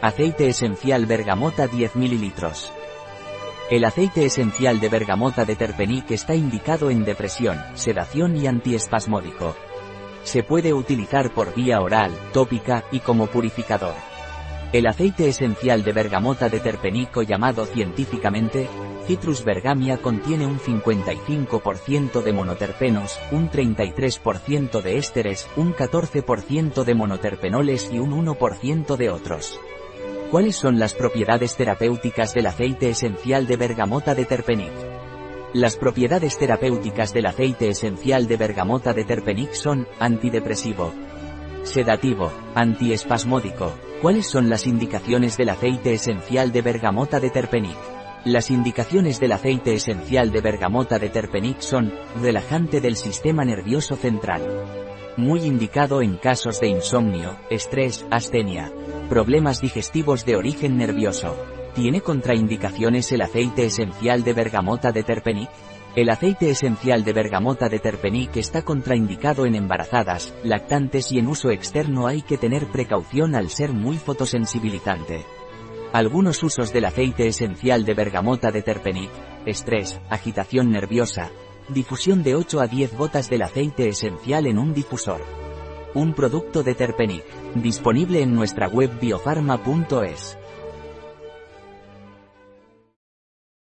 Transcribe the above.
Aceite esencial bergamota 10 ml. El aceite esencial de bergamota de Terpenic está indicado en depresión, sedación y antiespasmódico. Se puede utilizar por vía oral, tópica y como purificador. El aceite esencial de bergamota de terpenico llamado científicamente, Citrus bergamia contiene un 55% de monoterpenos, un 33% de ésteres, un 14% de monoterpenoles y un 1% de otros. ¿Cuáles son las propiedades terapéuticas del aceite esencial de bergamota de terpenic? Las propiedades terapéuticas del aceite esencial de bergamota de terpenic son antidepresivo, sedativo, antiespasmódico. ¿Cuáles son las indicaciones del aceite esencial de bergamota de terpenic? Las indicaciones del aceite esencial de bergamota de terpenic son, relajante del sistema nervioso central. Muy indicado en casos de insomnio, estrés, astenia, problemas digestivos de origen nervioso. ¿Tiene contraindicaciones el aceite esencial de bergamota de terpenic? El aceite esencial de bergamota de terpenic está contraindicado en embarazadas, lactantes y en uso externo hay que tener precaución al ser muy fotosensibilizante. Algunos usos del aceite esencial de bergamota de terpenic, estrés, agitación nerviosa, difusión de 8 a 10 gotas del aceite esencial en un difusor. Un producto de Terpenic, disponible en nuestra web biofarma.es.